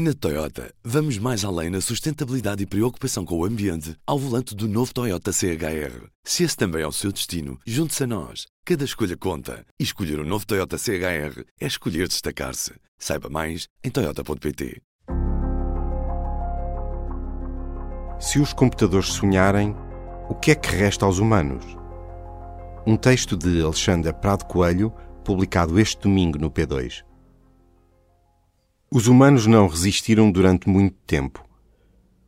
Na Toyota, vamos mais além na sustentabilidade e preocupação com o ambiente ao volante do novo Toyota CHR. Se esse também é o seu destino, junte-se a nós. Cada escolha conta. E escolher o um novo Toyota CHR é escolher destacar-se. Saiba mais em Toyota.pt. Se os computadores sonharem, o que é que resta aos humanos? Um texto de Alexandre Prado Coelho, publicado este domingo no P2. Os humanos não resistiram durante muito tempo.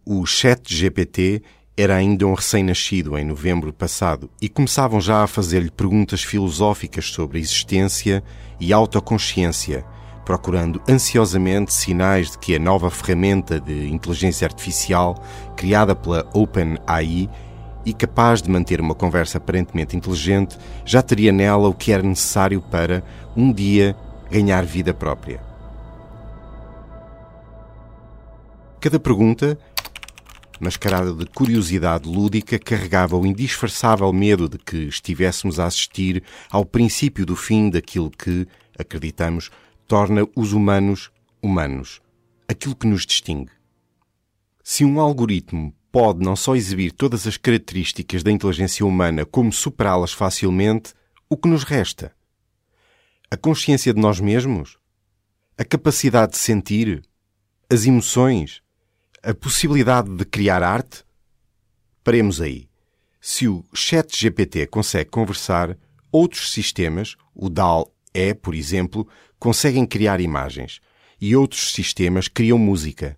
O chat GPT era ainda um recém-nascido em novembro passado e começavam já a fazer-lhe perguntas filosóficas sobre existência e autoconsciência, procurando ansiosamente sinais de que a nova ferramenta de inteligência artificial criada pela OpenAI e capaz de manter uma conversa aparentemente inteligente já teria nela o que era necessário para, um dia, ganhar vida própria. Cada pergunta, mascarada de curiosidade lúdica, carregava o indisfarçável medo de que estivéssemos a assistir ao princípio do fim daquilo que, acreditamos, torna os humanos humanos, aquilo que nos distingue. Se um algoritmo pode não só exibir todas as características da inteligência humana, como superá-las facilmente, o que nos resta? A consciência de nós mesmos? A capacidade de sentir? As emoções? A possibilidade de criar arte? Paremos aí. Se o Chat GPT consegue conversar, outros sistemas, o DAL-E, por exemplo, conseguem criar imagens e outros sistemas criam música.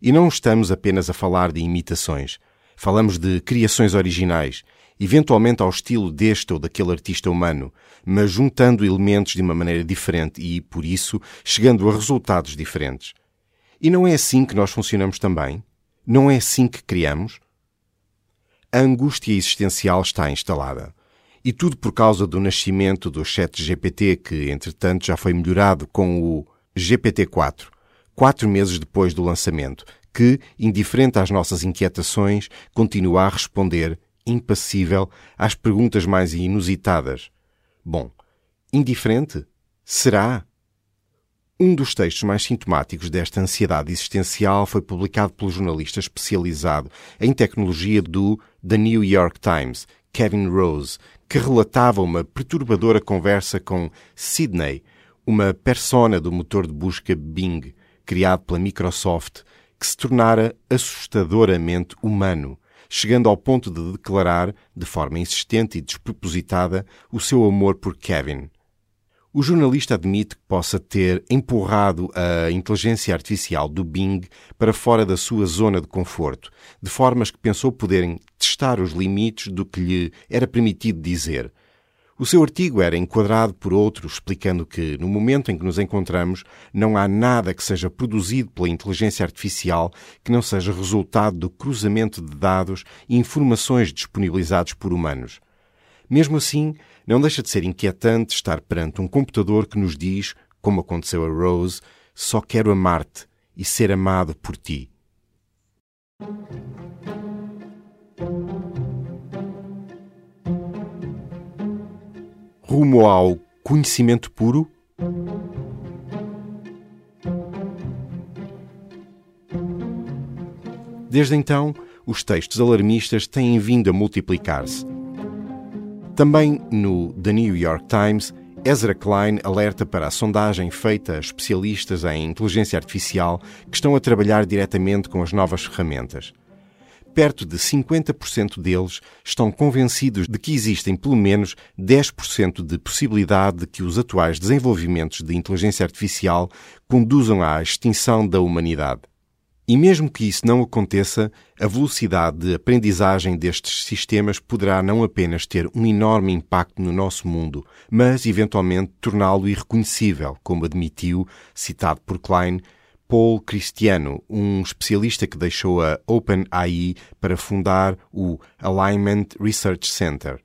E não estamos apenas a falar de imitações. Falamos de criações originais, eventualmente ao estilo deste ou daquele artista humano, mas juntando elementos de uma maneira diferente e, por isso, chegando a resultados diferentes. E não é assim que nós funcionamos também? Não é assim que criamos? A angústia existencial está instalada. E tudo por causa do nascimento do chat GPT, que entretanto já foi melhorado com o GPT-4, quatro meses depois do lançamento, que, indiferente às nossas inquietações, continua a responder, impassível, às perguntas mais inusitadas. Bom, indiferente? Será? Um dos textos mais sintomáticos desta ansiedade existencial foi publicado pelo jornalista especializado em tecnologia do The New York Times, Kevin Rose, que relatava uma perturbadora conversa com Sidney, uma persona do motor de busca Bing, criado pela Microsoft, que se tornara assustadoramente humano, chegando ao ponto de declarar, de forma insistente e despropositada, o seu amor por Kevin. O jornalista admite que possa ter empurrado a inteligência artificial do Bing para fora da sua zona de conforto, de formas que pensou poderem testar os limites do que lhe era permitido dizer. O seu artigo era enquadrado por outro, explicando que, no momento em que nos encontramos, não há nada que seja produzido pela inteligência artificial que não seja resultado do cruzamento de dados e informações disponibilizados por humanos. Mesmo assim, não deixa de ser inquietante estar perante um computador que nos diz, como aconteceu a Rose, só quero amar-te e ser amado por ti. Rumo ao conhecimento puro? Desde então, os textos alarmistas têm vindo a multiplicar-se. Também no The New York Times, Ezra Klein alerta para a sondagem feita a especialistas em inteligência artificial que estão a trabalhar diretamente com as novas ferramentas. Perto de 50% deles estão convencidos de que existem pelo menos 10% de possibilidade de que os atuais desenvolvimentos de inteligência artificial conduzam à extinção da humanidade. E mesmo que isso não aconteça, a velocidade de aprendizagem destes sistemas poderá não apenas ter um enorme impacto no nosso mundo, mas eventualmente torná-lo irreconhecível, como admitiu, citado por Klein, Paul Cristiano, um especialista que deixou a OpenAI para fundar o Alignment Research Center.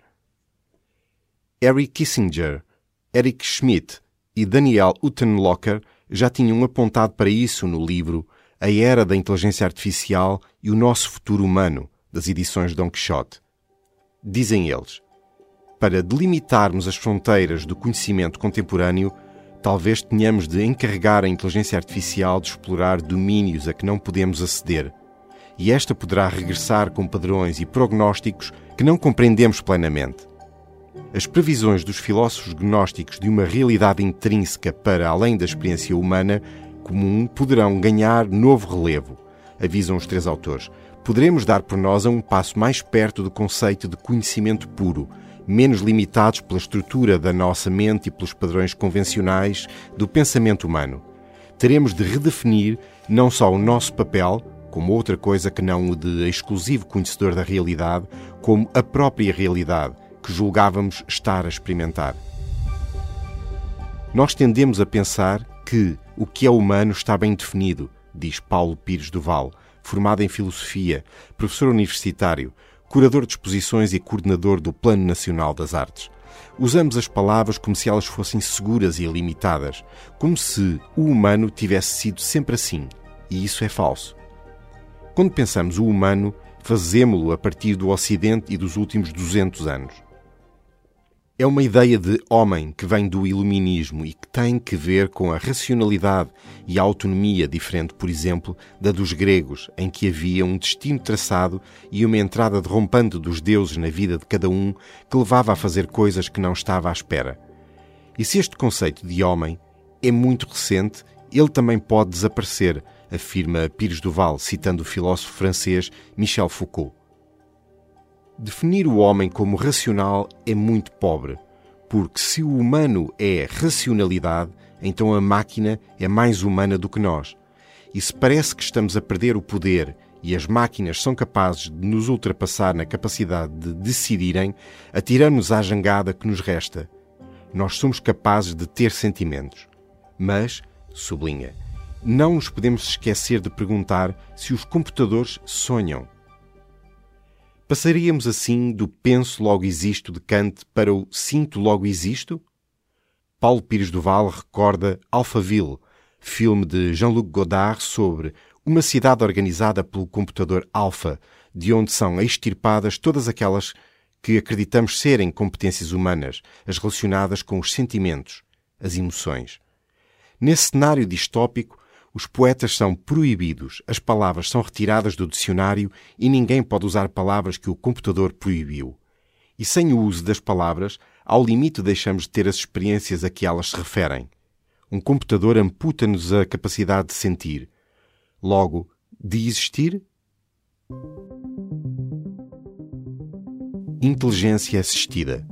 Eric Kissinger, Eric Schmidt e Daniel Uttenlocher já tinham apontado para isso no livro a Era da Inteligência Artificial e o Nosso Futuro Humano, das edições Don Quixote. Dizem eles: Para delimitarmos as fronteiras do conhecimento contemporâneo, talvez tenhamos de encarregar a inteligência artificial de explorar domínios a que não podemos aceder. E esta poderá regressar com padrões e prognósticos que não compreendemos plenamente. As previsões dos filósofos gnósticos de uma realidade intrínseca para além da experiência humana comum poderão ganhar novo relevo, avisam os três autores. Poderemos dar por nós a um passo mais perto do conceito de conhecimento puro, menos limitados pela estrutura da nossa mente e pelos padrões convencionais do pensamento humano. Teremos de redefinir não só o nosso papel, como outra coisa que não o de exclusivo conhecedor da realidade, como a própria realidade que julgávamos estar a experimentar. Nós tendemos a pensar que o que é humano está bem definido, diz Paulo Pires Duval, formado em filosofia, professor universitário, curador de exposições e coordenador do Plano Nacional das Artes. Usamos as palavras como se elas fossem seguras e ilimitadas, como se o humano tivesse sido sempre assim, e isso é falso. Quando pensamos o humano, fazemo-lo a partir do Ocidente e dos últimos 200 anos. É uma ideia de homem que vem do iluminismo e que tem que ver com a racionalidade e a autonomia diferente, por exemplo, da dos gregos, em que havia um destino traçado e uma entrada derrompante dos deuses na vida de cada um que levava a fazer coisas que não estava à espera. E se este conceito de homem é muito recente, ele também pode desaparecer, afirma Pires Duval, citando o filósofo francês Michel Foucault. Definir o homem como racional é muito pobre, porque se o humano é racionalidade, então a máquina é mais humana do que nós. E se parece que estamos a perder o poder e as máquinas são capazes de nos ultrapassar na capacidade de decidirem, atiramos à jangada que nos resta. Nós somos capazes de ter sentimentos. Mas, sublinha, não nos podemos esquecer de perguntar se os computadores sonham. Passaríamos assim do penso logo existo de Kant para o sinto logo existo? Paulo Pires Duval recorda Alphaville, filme de Jean-Luc Godard sobre uma cidade organizada pelo computador Alpha, de onde são extirpadas todas aquelas que acreditamos serem competências humanas, as relacionadas com os sentimentos, as emoções. Nesse cenário distópico, os poetas são proibidos, as palavras são retiradas do dicionário e ninguém pode usar palavras que o computador proibiu. E sem o uso das palavras, ao limite deixamos de ter as experiências a que elas se referem. Um computador amputa-nos a capacidade de sentir. Logo, de existir? Inteligência assistida.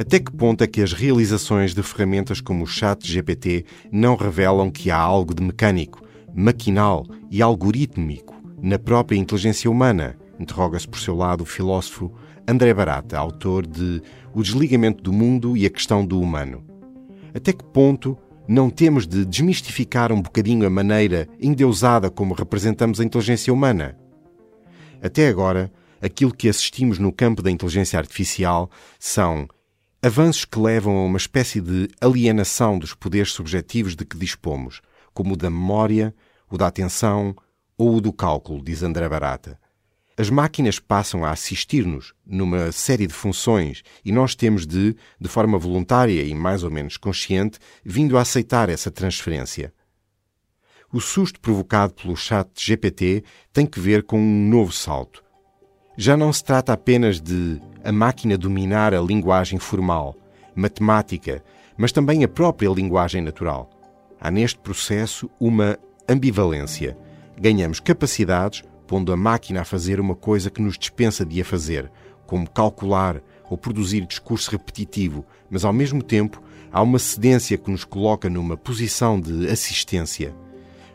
Até que ponto é que as realizações de ferramentas como o Chat GPT não revelam que há algo de mecânico, maquinal e algorítmico na própria inteligência humana? Interroga-se por seu lado o filósofo André Barata, autor de O Desligamento do Mundo e a Questão do Humano. Até que ponto não temos de desmistificar um bocadinho a maneira endeusada como representamos a inteligência humana? Até agora, aquilo que assistimos no campo da inteligência artificial são Avanços que levam a uma espécie de alienação dos poderes subjetivos de que dispomos, como o da memória, o da atenção ou o do cálculo, diz André Barata. As máquinas passam a assistir-nos numa série de funções e nós temos de, de forma voluntária e mais ou menos consciente, vindo a aceitar essa transferência. O susto provocado pelo chat GPT tem que ver com um novo salto. Já não se trata apenas de a máquina dominar a linguagem formal, matemática, mas também a própria linguagem natural. Há neste processo uma ambivalência. Ganhamos capacidades pondo a máquina a fazer uma coisa que nos dispensa de a fazer, como calcular ou produzir discurso repetitivo, mas ao mesmo tempo há uma cedência que nos coloca numa posição de assistência.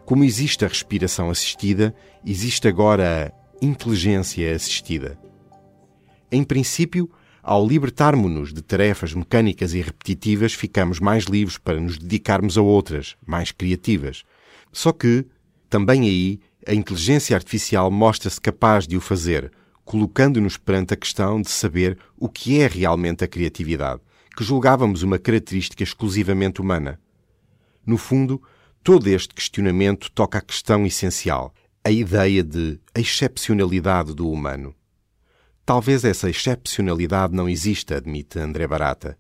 Como existe a respiração assistida, existe agora a inteligência assistida. Em princípio, ao libertarmos-nos de tarefas mecânicas e repetitivas, ficamos mais livres para nos dedicarmos a outras, mais criativas. Só que, também aí, a inteligência artificial mostra-se capaz de o fazer, colocando-nos perante a questão de saber o que é realmente a criatividade, que julgávamos uma característica exclusivamente humana. No fundo, todo este questionamento toca a questão essencial, a ideia de excepcionalidade do humano. Talvez essa excepcionalidade não exista, admite André Barata.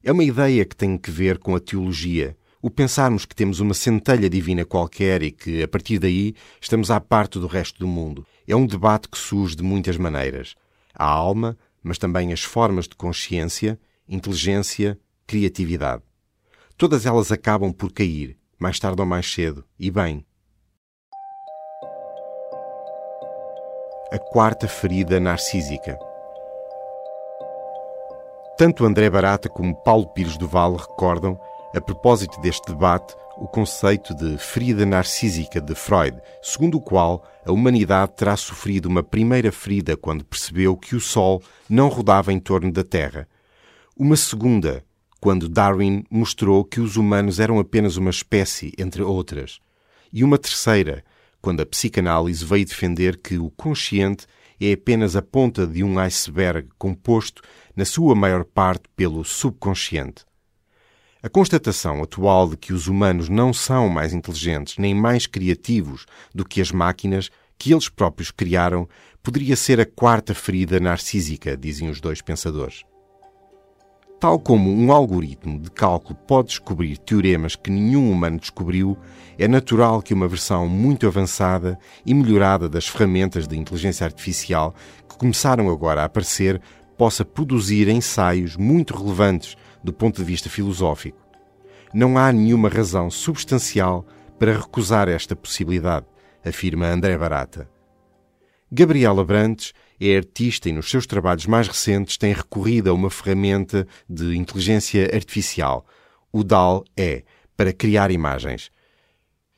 É uma ideia que tem que ver com a teologia, o pensarmos que temos uma centelha divina qualquer e que, a partir daí, estamos à parte do resto do mundo. É um debate que surge de muitas maneiras. A alma, mas também as formas de consciência, inteligência, criatividade. Todas elas acabam por cair, mais tarde ou mais cedo, e bem. A quarta ferida narcísica. Tanto André Barata como Paulo Pires do Vale recordam, a propósito deste debate, o conceito de ferida narcísica de Freud, segundo o qual a humanidade terá sofrido uma primeira ferida quando percebeu que o Sol não rodava em torno da Terra. Uma segunda, quando Darwin mostrou que os humanos eram apenas uma espécie entre outras. E uma terceira, quando a psicanálise veio defender que o consciente é apenas a ponta de um iceberg composto, na sua maior parte, pelo subconsciente. A constatação atual de que os humanos não são mais inteligentes nem mais criativos do que as máquinas que eles próprios criaram poderia ser a quarta ferida narcísica, dizem os dois pensadores. Tal como um algoritmo de cálculo pode descobrir teoremas que nenhum humano descobriu, é natural que uma versão muito avançada e melhorada das ferramentas de inteligência artificial que começaram agora a aparecer possa produzir ensaios muito relevantes do ponto de vista filosófico. Não há nenhuma razão substancial para recusar esta possibilidade, afirma André Barata. Gabriela Brantes é artista e nos seus trabalhos mais recentes tem recorrido a uma ferramenta de inteligência artificial, o DAL-E, para criar imagens.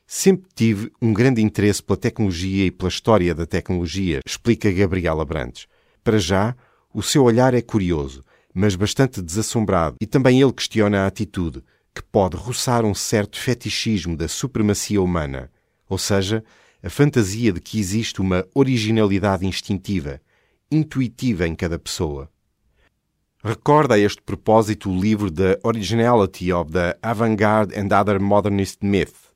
Sempre tive um grande interesse pela tecnologia e pela história da tecnologia, explica Gabriela Brantes. Para já, o seu olhar é curioso, mas bastante desassombrado, e também ele questiona a atitude, que pode roçar um certo fetichismo da supremacia humana, ou seja, a fantasia de que existe uma originalidade instintiva, intuitiva em cada pessoa. Recorda a este propósito o livro The Originality of the Avant-Garde and Other Modernist Myth,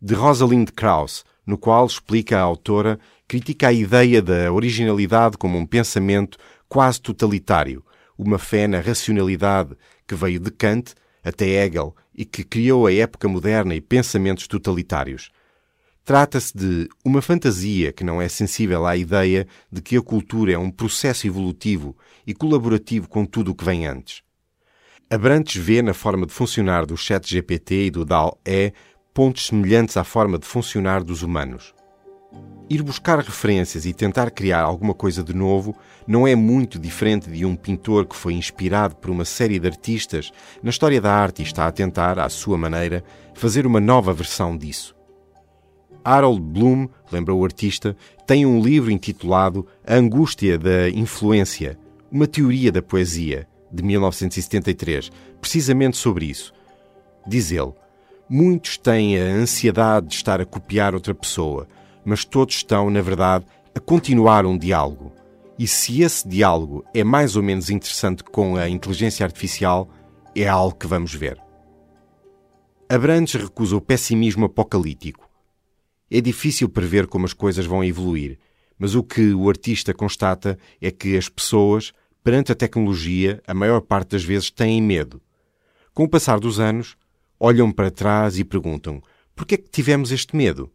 de Rosalind Krauss, no qual explica a autora, critica a ideia da originalidade como um pensamento quase totalitário, uma fé na racionalidade que veio de Kant até Hegel e que criou a época moderna e pensamentos totalitários. Trata-se de uma fantasia que não é sensível à ideia de que a cultura é um processo evolutivo e colaborativo com tudo o que vem antes. Abrantes vê na forma de funcionar do chat GPT e do DAL-E pontos semelhantes à forma de funcionar dos humanos. Ir buscar referências e tentar criar alguma coisa de novo não é muito diferente de um pintor que foi inspirado por uma série de artistas na história da arte e está a tentar, à sua maneira, fazer uma nova versão disso. Harold Bloom, lembra o artista, tem um livro intitulado A Angústia da Influência, uma teoria da poesia, de 1973, precisamente sobre isso. Diz ele: Muitos têm a ansiedade de estar a copiar outra pessoa mas todos estão, na verdade, a continuar um diálogo. E se esse diálogo é mais ou menos interessante com a inteligência artificial, é algo que vamos ver. Abrantes recusa o pessimismo apocalíptico. É difícil prever como as coisas vão evoluir, mas o que o artista constata é que as pessoas, perante a tecnologia, a maior parte das vezes têm medo. Com o passar dos anos, olham para trás e perguntam: por que é que tivemos este medo?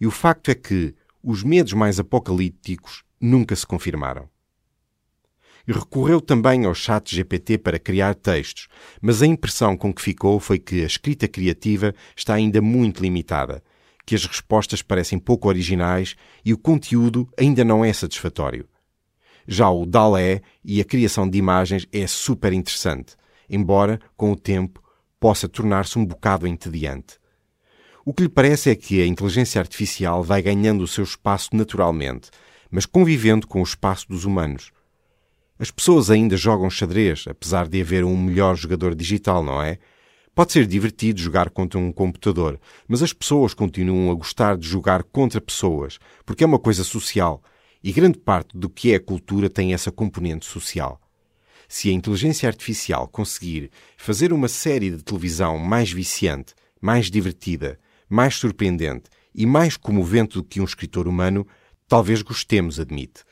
E o facto é que os medos mais apocalípticos nunca se confirmaram. E recorreu também ao chat GPT para criar textos, mas a impressão com que ficou foi que a escrita criativa está ainda muito limitada, que as respostas parecem pouco originais e o conteúdo ainda não é satisfatório. Já o DALE e a criação de imagens é super interessante, embora, com o tempo, possa tornar-se um bocado entediante. O que lhe parece é que a inteligência artificial vai ganhando o seu espaço naturalmente, mas convivendo com o espaço dos humanos. As pessoas ainda jogam xadrez, apesar de haver um melhor jogador digital, não é? Pode ser divertido jogar contra um computador, mas as pessoas continuam a gostar de jogar contra pessoas, porque é uma coisa social, e grande parte do que é cultura tem essa componente social. Se a inteligência artificial conseguir fazer uma série de televisão mais viciante, mais divertida, mais surpreendente e mais comovente do que um escritor humano, talvez gostemos, admite.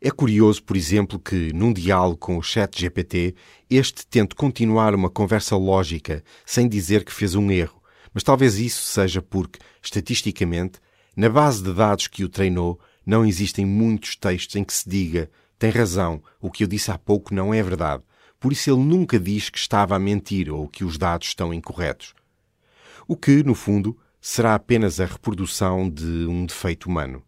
É curioso, por exemplo, que, num diálogo com o chat GPT, este tente continuar uma conversa lógica, sem dizer que fez um erro, mas talvez isso seja porque, estatisticamente, na base de dados que o treinou, não existem muitos textos em que se diga tem razão, o que eu disse há pouco não é verdade. Por isso ele nunca diz que estava a mentir ou que os dados estão incorretos. O que, no fundo, será apenas a reprodução de um defeito humano.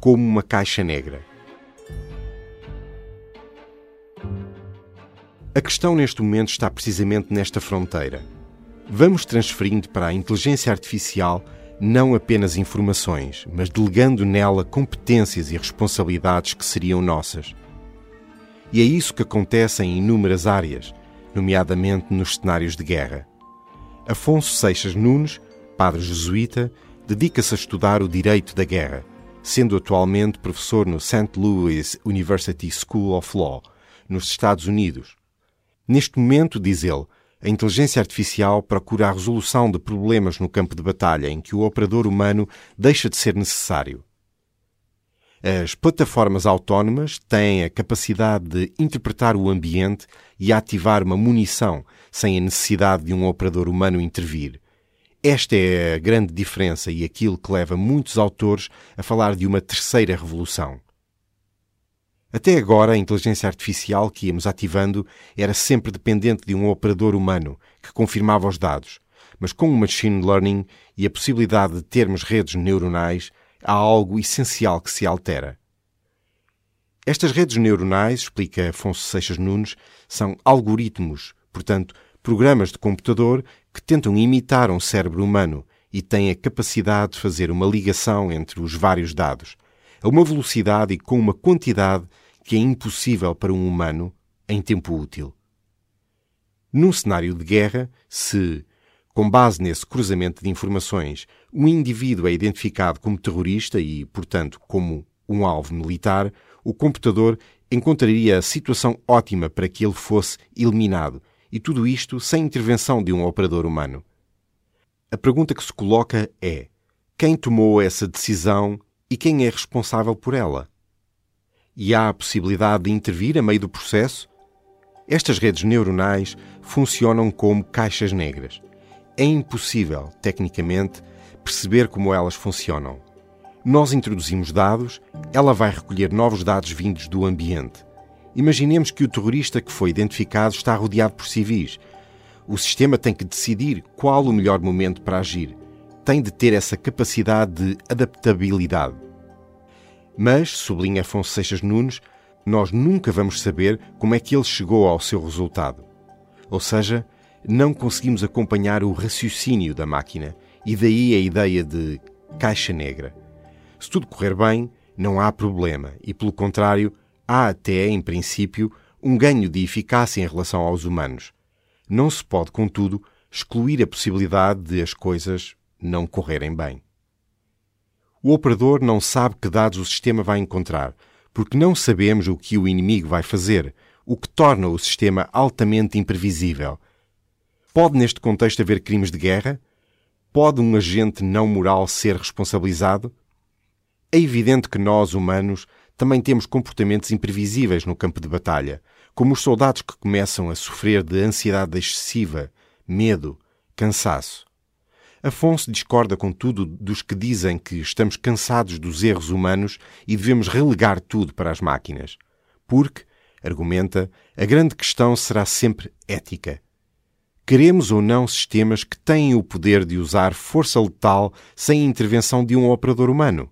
Como uma caixa negra. A questão neste momento está precisamente nesta fronteira. Vamos transferindo para a inteligência artificial não apenas informações, mas delegando nela competências e responsabilidades que seriam nossas. E é isso que acontece em inúmeras áreas, nomeadamente nos cenários de guerra. Afonso Seixas Nunes, padre jesuíta, dedica-se a estudar o direito da guerra, sendo atualmente professor no St. Louis University School of Law, nos Estados Unidos. Neste momento, diz ele, a inteligência artificial procura a resolução de problemas no campo de batalha em que o operador humano deixa de ser necessário. As plataformas autónomas têm a capacidade de interpretar o ambiente e ativar uma munição sem a necessidade de um operador humano intervir. Esta é a grande diferença e aquilo que leva muitos autores a falar de uma terceira revolução. Até agora, a inteligência artificial que íamos ativando era sempre dependente de um operador humano que confirmava os dados. Mas com o machine learning e a possibilidade de termos redes neuronais, há algo essencial que se altera. Estas redes neuronais, explica Afonso Seixas Nunes, são algoritmos, portanto, programas de computador que tentam imitar um cérebro humano e têm a capacidade de fazer uma ligação entre os vários dados, a uma velocidade e com uma quantidade que é impossível para um humano em tempo útil. Num cenário de guerra, se, com base nesse cruzamento de informações, um indivíduo é identificado como terrorista e, portanto, como um alvo militar, o computador encontraria a situação ótima para que ele fosse eliminado, e tudo isto sem intervenção de um operador humano. A pergunta que se coloca é: quem tomou essa decisão e quem é responsável por ela? E há a possibilidade de intervir a meio do processo? Estas redes neuronais funcionam como caixas negras. É impossível, tecnicamente, perceber como elas funcionam. Nós introduzimos dados, ela vai recolher novos dados vindos do ambiente. Imaginemos que o terrorista que foi identificado está rodeado por civis. O sistema tem que decidir qual o melhor momento para agir tem de ter essa capacidade de adaptabilidade. Mas, sublinha Afonso Seixas Nunes, nós nunca vamos saber como é que ele chegou ao seu resultado. Ou seja, não conseguimos acompanhar o raciocínio da máquina e daí a ideia de caixa negra. Se tudo correr bem, não há problema e, pelo contrário, há até, em princípio, um ganho de eficácia em relação aos humanos. Não se pode, contudo, excluir a possibilidade de as coisas não correrem bem. O operador não sabe que dados o sistema vai encontrar, porque não sabemos o que o inimigo vai fazer, o que torna o sistema altamente imprevisível. Pode, neste contexto, haver crimes de guerra? Pode um agente não moral ser responsabilizado? É evidente que nós, humanos, também temos comportamentos imprevisíveis no campo de batalha, como os soldados que começam a sofrer de ansiedade excessiva, medo, cansaço. Afonso discorda, contudo, dos que dizem que estamos cansados dos erros humanos e devemos relegar tudo para as máquinas. Porque, argumenta, a grande questão será sempre ética. Queremos ou não sistemas que têm o poder de usar força letal sem intervenção de um operador humano?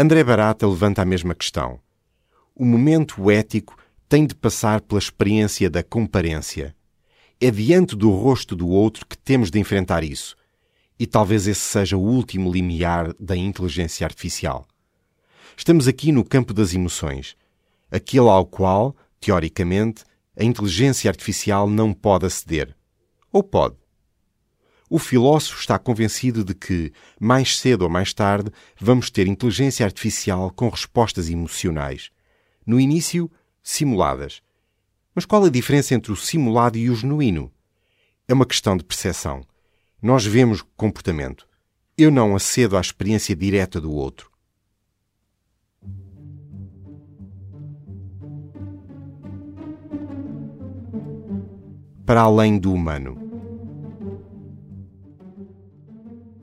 André Barata levanta a mesma questão. O momento ético tem de passar pela experiência da comparência é diante do rosto do outro que temos de enfrentar isso. E talvez esse seja o último limiar da inteligência artificial. Estamos aqui no campo das emoções, aquele ao qual, teoricamente, a inteligência artificial não pode aceder. Ou pode? O filósofo está convencido de que, mais cedo ou mais tarde, vamos ter inteligência artificial com respostas emocionais. No início, simuladas, mas qual a diferença entre o simulado e o genuíno? É uma questão de percepção. Nós vemos comportamento. eu não acedo à experiência direta do outro. Para além do humano.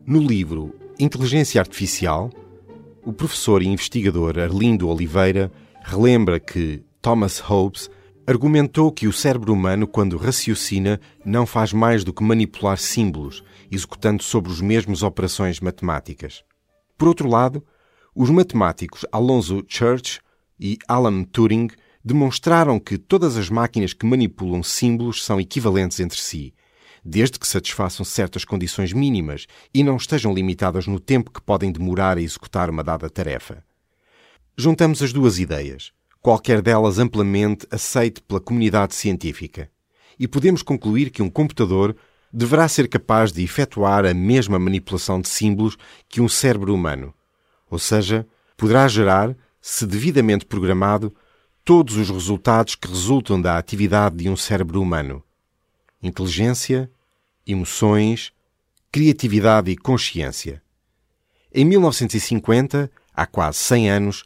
No livro Inteligência Artificial, o professor e investigador Arlindo Oliveira relembra que Thomas Hobbes argumentou que o cérebro humano, quando raciocina, não faz mais do que manipular símbolos, executando sobre os mesmos operações matemáticas. Por outro lado, os matemáticos Alonso Church e Alan Turing demonstraram que todas as máquinas que manipulam símbolos são equivalentes entre si, desde que satisfaçam certas condições mínimas e não estejam limitadas no tempo que podem demorar a executar uma dada tarefa. Juntamos as duas ideias qualquer delas amplamente aceite pela comunidade científica. E podemos concluir que um computador deverá ser capaz de efetuar a mesma manipulação de símbolos que um cérebro humano. Ou seja, poderá gerar, se devidamente programado, todos os resultados que resultam da atividade de um cérebro humano: inteligência, emoções, criatividade e consciência. Em 1950, há quase 100 anos,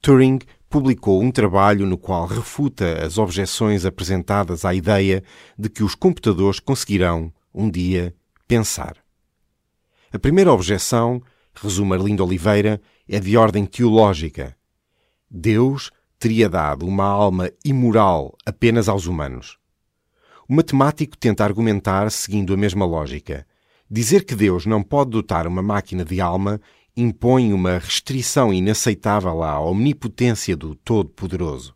Turing publicou um trabalho no qual refuta as objeções apresentadas à ideia de que os computadores conseguirão, um dia, pensar. A primeira objeção, resume Arlindo Oliveira, é de ordem teológica. Deus teria dado uma alma imoral apenas aos humanos. O matemático tenta argumentar seguindo a mesma lógica. Dizer que Deus não pode dotar uma máquina de alma impõe uma restrição inaceitável à omnipotência do Todo-Poderoso.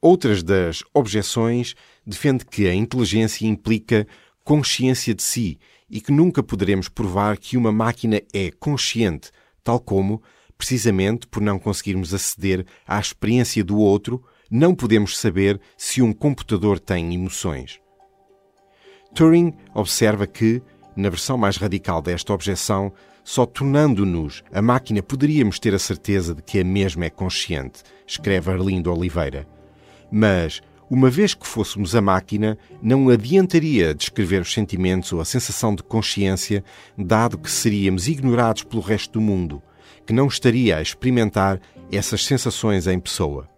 Outras das objeções defende que a inteligência implica consciência de si e que nunca poderemos provar que uma máquina é consciente, tal como, precisamente por não conseguirmos aceder à experiência do outro, não podemos saber se um computador tem emoções. Turing observa que, na versão mais radical desta objeção, só tornando-nos a máquina poderíamos ter a certeza de que a mesma é consciente, escreve Arlindo Oliveira. Mas, uma vez que fôssemos a máquina, não adiantaria descrever os sentimentos ou a sensação de consciência, dado que seríamos ignorados pelo resto do mundo, que não estaria a experimentar essas sensações em pessoa.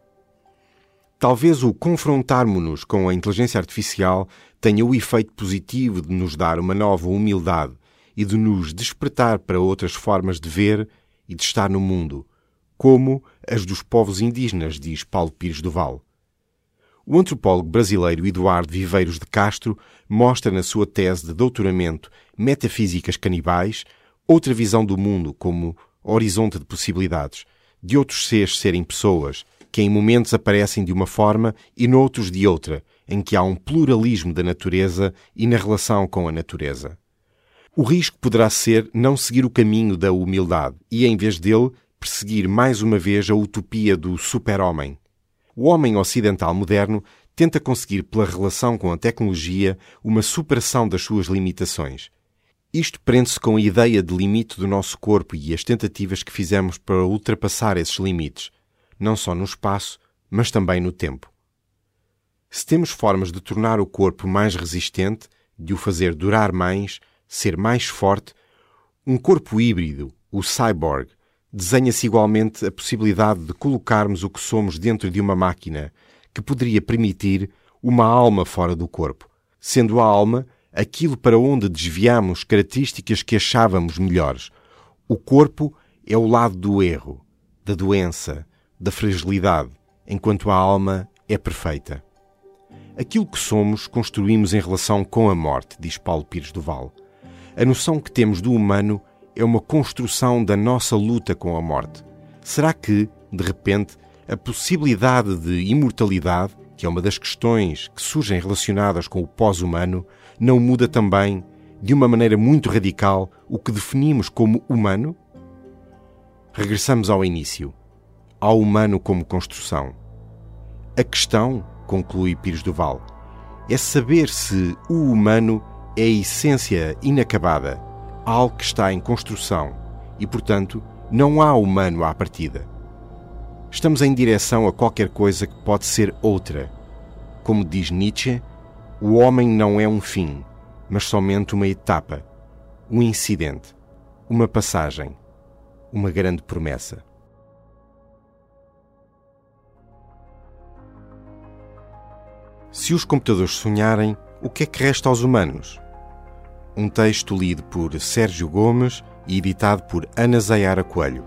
Talvez o confrontarmos-nos com a inteligência artificial tenha o efeito positivo de nos dar uma nova humildade e de nos despertar para outras formas de ver e de estar no mundo, como as dos povos indígenas, diz Paulo Pires do Val. O antropólogo brasileiro Eduardo Viveiros de Castro mostra na sua tese de doutoramento Metafísicas Canibais outra visão do mundo como horizonte de possibilidades, de outros seres serem pessoas, que em momentos aparecem de uma forma e noutros de outra, em que há um pluralismo da natureza e na relação com a natureza. O risco poderá ser não seguir o caminho da humildade e, em vez dele, perseguir mais uma vez a utopia do super-homem. O homem ocidental moderno tenta conseguir, pela relação com a tecnologia, uma superação das suas limitações. Isto prende-se com a ideia de limite do nosso corpo e as tentativas que fizemos para ultrapassar esses limites, não só no espaço, mas também no tempo. Se temos formas de tornar o corpo mais resistente, de o fazer durar mais, ser mais forte, um corpo híbrido, o cyborg, desenha-se igualmente a possibilidade de colocarmos o que somos dentro de uma máquina que poderia permitir uma alma fora do corpo, sendo a alma aquilo para onde desviamos características que achávamos melhores. O corpo é o lado do erro, da doença, da fragilidade, enquanto a alma é perfeita. Aquilo que somos construímos em relação com a morte, diz Paulo Pires do Val. A noção que temos do humano é uma construção da nossa luta com a morte. Será que, de repente, a possibilidade de imortalidade, que é uma das questões que surgem relacionadas com o pós-humano, não muda também, de uma maneira muito radical, o que definimos como humano? Regressamos ao início, ao humano como construção. A questão, conclui Pires Duval, é saber se o humano é a essência inacabada, algo que está em construção e, portanto, não há humano à partida. Estamos em direção a qualquer coisa que pode ser outra. Como diz Nietzsche, o homem não é um fim, mas somente uma etapa, um incidente. uma passagem, uma grande promessa. Se os computadores sonharem, o que é que resta aos humanos? Um texto lido por Sérgio Gomes e editado por Ana Zayara Coelho.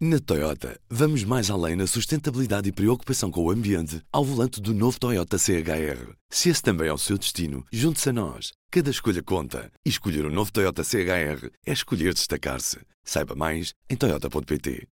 Na Toyota, vamos mais além na sustentabilidade e preocupação com o ambiente ao volante do novo Toyota CHR. Se esse também é o seu destino, junte-se a nós. Cada escolha conta. E escolher o um novo Toyota CHR é escolher destacar-se. Saiba mais em Toyota.pt.